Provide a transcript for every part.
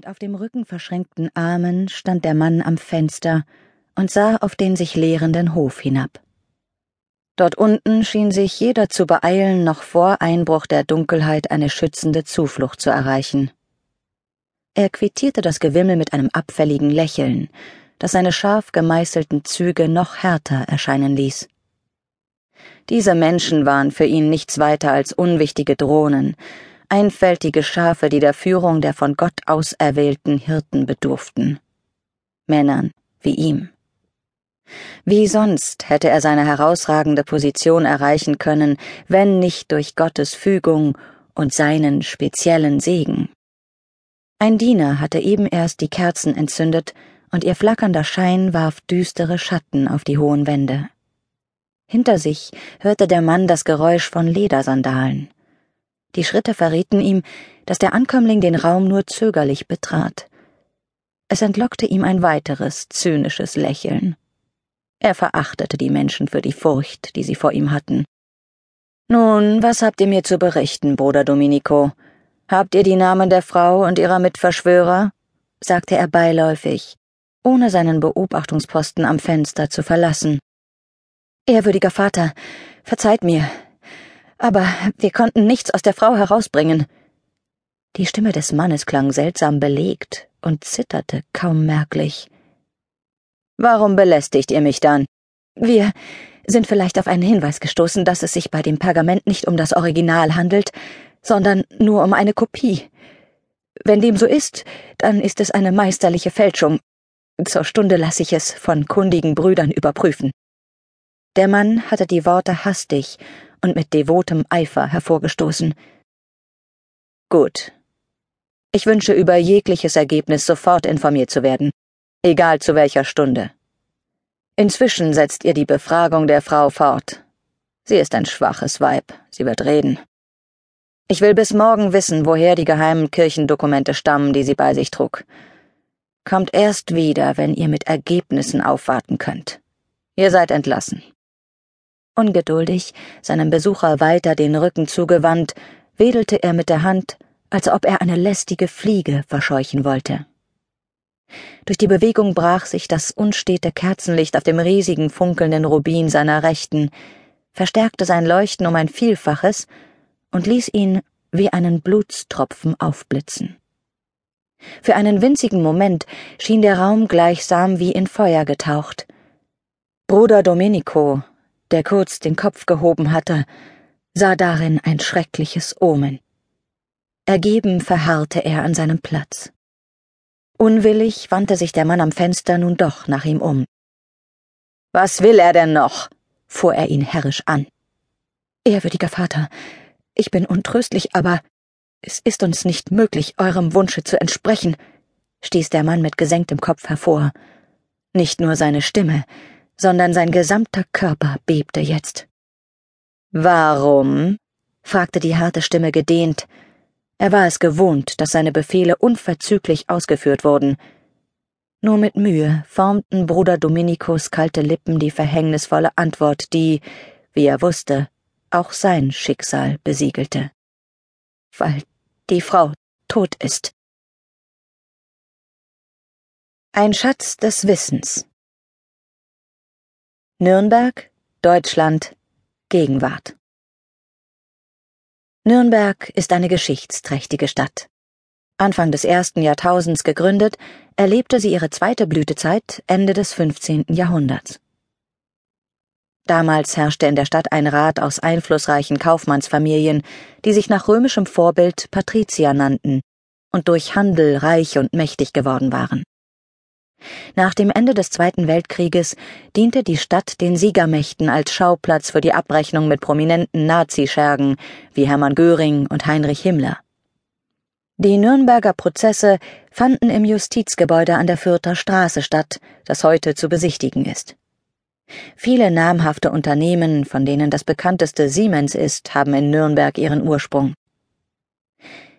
Mit auf dem Rücken verschränkten Armen stand der Mann am Fenster und sah auf den sich leerenden Hof hinab. Dort unten schien sich jeder zu beeilen, noch vor Einbruch der Dunkelheit eine schützende Zuflucht zu erreichen. Er quittierte das Gewimmel mit einem abfälligen Lächeln, das seine scharf gemeißelten Züge noch härter erscheinen ließ. Diese Menschen waren für ihn nichts weiter als unwichtige Drohnen, einfältige Schafe, die der Führung der von Gott auserwählten Hirten bedurften. Männern wie ihm. Wie sonst hätte er seine herausragende Position erreichen können, wenn nicht durch Gottes Fügung und seinen speziellen Segen. Ein Diener hatte eben erst die Kerzen entzündet, und ihr flackernder Schein warf düstere Schatten auf die hohen Wände. Hinter sich hörte der Mann das Geräusch von Ledersandalen. Die Schritte verrieten ihm, dass der Ankömmling den Raum nur zögerlich betrat. Es entlockte ihm ein weiteres zynisches Lächeln. Er verachtete die Menschen für die Furcht, die sie vor ihm hatten. Nun, was habt ihr mir zu berichten, Bruder Domenico? Habt ihr die Namen der Frau und ihrer Mitverschwörer? sagte er beiläufig, ohne seinen Beobachtungsposten am Fenster zu verlassen. Ehrwürdiger Vater, verzeiht mir, aber wir konnten nichts aus der Frau herausbringen. Die Stimme des Mannes klang seltsam belegt und zitterte kaum merklich. Warum belästigt ihr mich dann? Wir sind vielleicht auf einen Hinweis gestoßen, dass es sich bei dem Pergament nicht um das Original handelt, sondern nur um eine Kopie. Wenn dem so ist, dann ist es eine meisterliche Fälschung. Zur Stunde lasse ich es von kundigen Brüdern überprüfen. Der Mann hatte die Worte hastig und mit devotem Eifer hervorgestoßen. Gut. Ich wünsche über jegliches Ergebnis sofort informiert zu werden, egal zu welcher Stunde. Inzwischen setzt ihr die Befragung der Frau fort. Sie ist ein schwaches Weib, sie wird reden. Ich will bis morgen wissen, woher die geheimen Kirchendokumente stammen, die sie bei sich trug. Kommt erst wieder, wenn ihr mit Ergebnissen aufwarten könnt. Ihr seid entlassen. Ungeduldig, seinem Besucher weiter den Rücken zugewandt, wedelte er mit der Hand, als ob er eine lästige Fliege verscheuchen wollte. Durch die Bewegung brach sich das unstete Kerzenlicht auf dem riesigen funkelnden Rubin seiner Rechten, verstärkte sein Leuchten um ein Vielfaches und ließ ihn wie einen Blutstropfen aufblitzen. Für einen winzigen Moment schien der Raum gleichsam wie in Feuer getaucht. Bruder Domenico, der kurz den Kopf gehoben hatte, sah darin ein schreckliches Omen. Ergeben verharrte er an seinem Platz. Unwillig wandte sich der Mann am Fenster nun doch nach ihm um. Was will er denn noch? fuhr er ihn herrisch an. Ehrwürdiger Vater, ich bin untröstlich, aber es ist uns nicht möglich, eurem Wunsche zu entsprechen, stieß der Mann mit gesenktem Kopf hervor. Nicht nur seine Stimme, sondern sein gesamter Körper bebte jetzt. Warum? fragte die harte Stimme gedehnt. Er war es gewohnt, dass seine Befehle unverzüglich ausgeführt wurden. Nur mit Mühe formten Bruder Dominikos kalte Lippen die verhängnisvolle Antwort, die, wie er wusste, auch sein Schicksal besiegelte. Weil die Frau tot ist. Ein Schatz des Wissens. Nürnberg, Deutschland, Gegenwart. Nürnberg ist eine geschichtsträchtige Stadt. Anfang des ersten Jahrtausends gegründet, erlebte sie ihre zweite Blütezeit Ende des 15. Jahrhunderts. Damals herrschte in der Stadt ein Rat aus einflussreichen Kaufmannsfamilien, die sich nach römischem Vorbild Patrizier nannten und durch Handel reich und mächtig geworden waren. Nach dem Ende des Zweiten Weltkrieges diente die Stadt den Siegermächten als Schauplatz für die Abrechnung mit prominenten Nazischergen wie Hermann Göring und Heinrich Himmler. Die Nürnberger Prozesse fanden im Justizgebäude an der Fürther Straße statt, das heute zu besichtigen ist. Viele namhafte Unternehmen, von denen das bekannteste Siemens ist, haben in Nürnberg ihren Ursprung.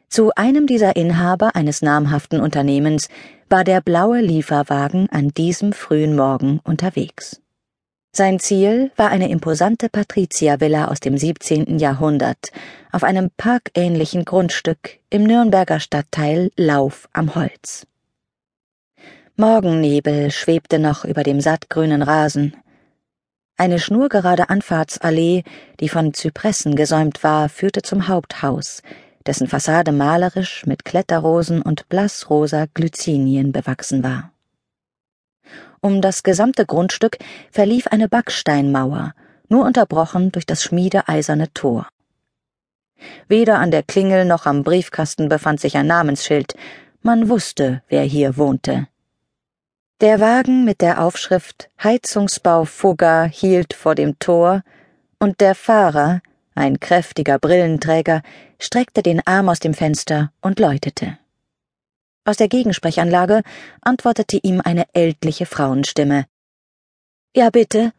Zu einem dieser Inhaber eines namhaften Unternehmens war der blaue Lieferwagen an diesem frühen Morgen unterwegs. Sein Ziel war eine imposante Patriziervilla aus dem 17. Jahrhundert auf einem parkähnlichen Grundstück im Nürnberger Stadtteil Lauf am Holz. Morgennebel schwebte noch über dem sattgrünen Rasen. Eine schnurgerade Anfahrtsallee, die von Zypressen gesäumt war, führte zum Haupthaus, dessen Fassade malerisch mit Kletterrosen und blassrosa Glycinien bewachsen war. Um das gesamte Grundstück verlief eine Backsteinmauer, nur unterbrochen durch das schmiedeeiserne Tor. Weder an der Klingel noch am Briefkasten befand sich ein Namensschild, man wusste, wer hier wohnte. Der Wagen mit der Aufschrift Heizungsbau Fugger hielt vor dem Tor, und der Fahrer, ein kräftiger Brillenträger, streckte den Arm aus dem Fenster und läutete. Aus der Gegensprechanlage antwortete ihm eine ältliche Frauenstimme. Ja, bitte.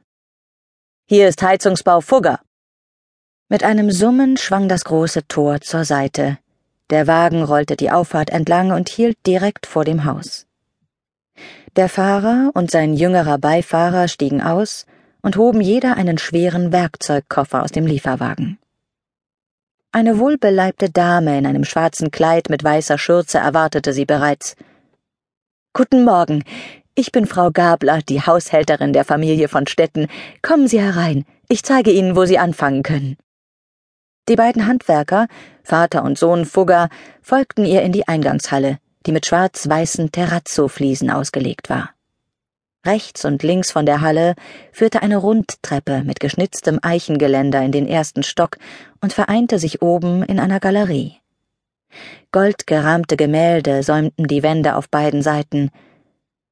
Hier ist Heizungsbau Fugger. Mit einem Summen schwang das große Tor zur Seite. Der Wagen rollte die Auffahrt entlang und hielt direkt vor dem Haus. Der Fahrer und sein jüngerer Beifahrer stiegen aus und hoben jeder einen schweren Werkzeugkoffer aus dem Lieferwagen. Eine wohlbeleibte Dame in einem schwarzen Kleid mit weißer Schürze erwartete sie bereits. Guten Morgen, ich bin Frau Gabler, die Haushälterin der Familie von Stetten. Kommen Sie herein, ich zeige Ihnen, wo Sie anfangen können. Die beiden Handwerker, Vater und Sohn Fugger, folgten ihr in die Eingangshalle, die mit schwarz-weißen Terrazzo-Fliesen ausgelegt war. Rechts und links von der Halle führte eine Rundtreppe mit geschnitztem Eichengeländer in den ersten Stock und vereinte sich oben in einer Galerie. Goldgerahmte Gemälde säumten die Wände auf beiden Seiten.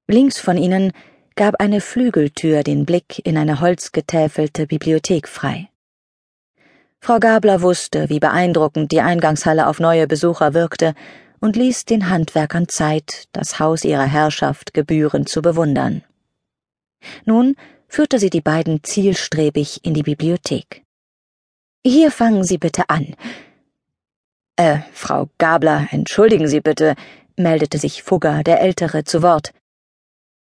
Links von ihnen gab eine Flügeltür den Blick in eine holzgetäfelte Bibliothek frei. Frau Gabler wusste, wie beeindruckend die Eingangshalle auf neue Besucher wirkte und ließ den Handwerkern Zeit, das Haus ihrer Herrschaft gebührend zu bewundern. Nun führte sie die beiden zielstrebig in die Bibliothek. Hier fangen Sie bitte an. Äh, Frau Gabler, entschuldigen Sie bitte, meldete sich Fugger, der Ältere, zu Wort.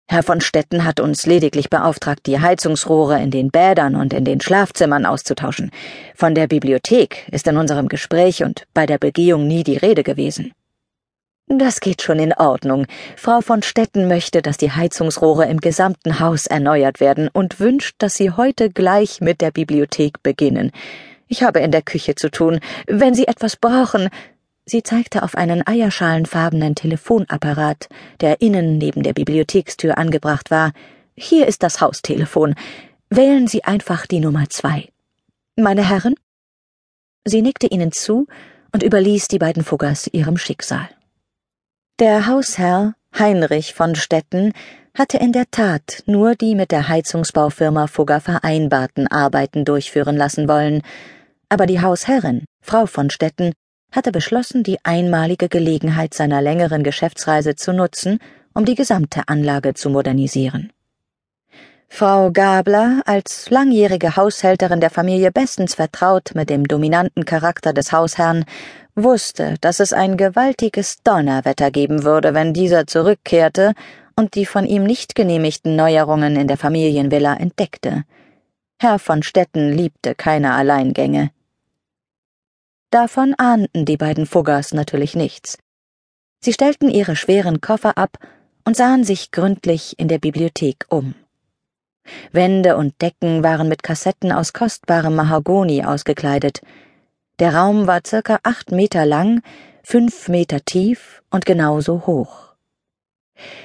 Herr von Stetten hat uns lediglich beauftragt, die Heizungsrohre in den Bädern und in den Schlafzimmern auszutauschen. Von der Bibliothek ist in unserem Gespräch und bei der Begehung nie die Rede gewesen. Das geht schon in Ordnung. Frau von Stetten möchte, dass die Heizungsrohre im gesamten Haus erneuert werden und wünscht, dass Sie heute gleich mit der Bibliothek beginnen. Ich habe in der Küche zu tun. Wenn Sie etwas brauchen. Sie zeigte auf einen eierschalenfarbenen Telefonapparat, der innen neben der Bibliothekstür angebracht war. Hier ist das Haustelefon. Wählen Sie einfach die Nummer zwei. Meine Herren? Sie nickte ihnen zu und überließ die beiden Fuggers ihrem Schicksal. Der Hausherr, Heinrich von Stetten, hatte in der Tat nur die mit der Heizungsbaufirma Fugger vereinbarten Arbeiten durchführen lassen wollen, aber die Hausherrin, Frau von Stetten, hatte beschlossen, die einmalige Gelegenheit seiner längeren Geschäftsreise zu nutzen, um die gesamte Anlage zu modernisieren. Frau Gabler, als langjährige Haushälterin der Familie bestens vertraut mit dem dominanten Charakter des Hausherrn, wusste, dass es ein gewaltiges Donnerwetter geben würde, wenn dieser zurückkehrte und die von ihm nicht genehmigten Neuerungen in der Familienvilla entdeckte. Herr von Stetten liebte keine Alleingänge. Davon ahnten die beiden Fuggers natürlich nichts. Sie stellten ihre schweren Koffer ab und sahen sich gründlich in der Bibliothek um. Wände und Decken waren mit Kassetten aus kostbarem Mahagoni ausgekleidet, der Raum war circa acht Meter lang, fünf Meter tief und genauso hoch.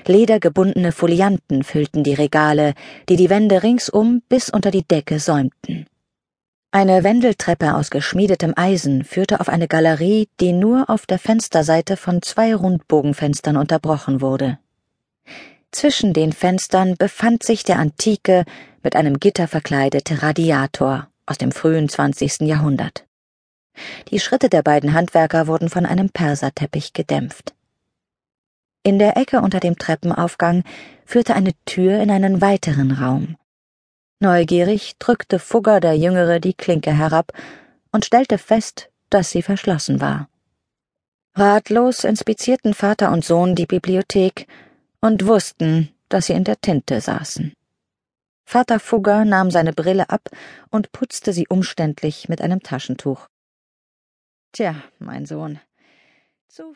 Ledergebundene Folianten füllten die Regale, die die Wände ringsum bis unter die Decke säumten. Eine Wendeltreppe aus geschmiedetem Eisen führte auf eine Galerie, die nur auf der Fensterseite von zwei Rundbogenfenstern unterbrochen wurde. Zwischen den Fenstern befand sich der antike, mit einem Gitter verkleidete Radiator aus dem frühen zwanzigsten Jahrhundert. Die Schritte der beiden Handwerker wurden von einem Perserteppich gedämpft. In der Ecke unter dem Treppenaufgang führte eine Tür in einen weiteren Raum. Neugierig drückte Fugger der Jüngere die Klinke herab und stellte fest, dass sie verschlossen war. Ratlos inspizierten Vater und Sohn die Bibliothek und wussten, dass sie in der Tinte saßen. Vater Fugger nahm seine Brille ab und putzte sie umständlich mit einem Taschentuch. Tja, mein Sohn, zu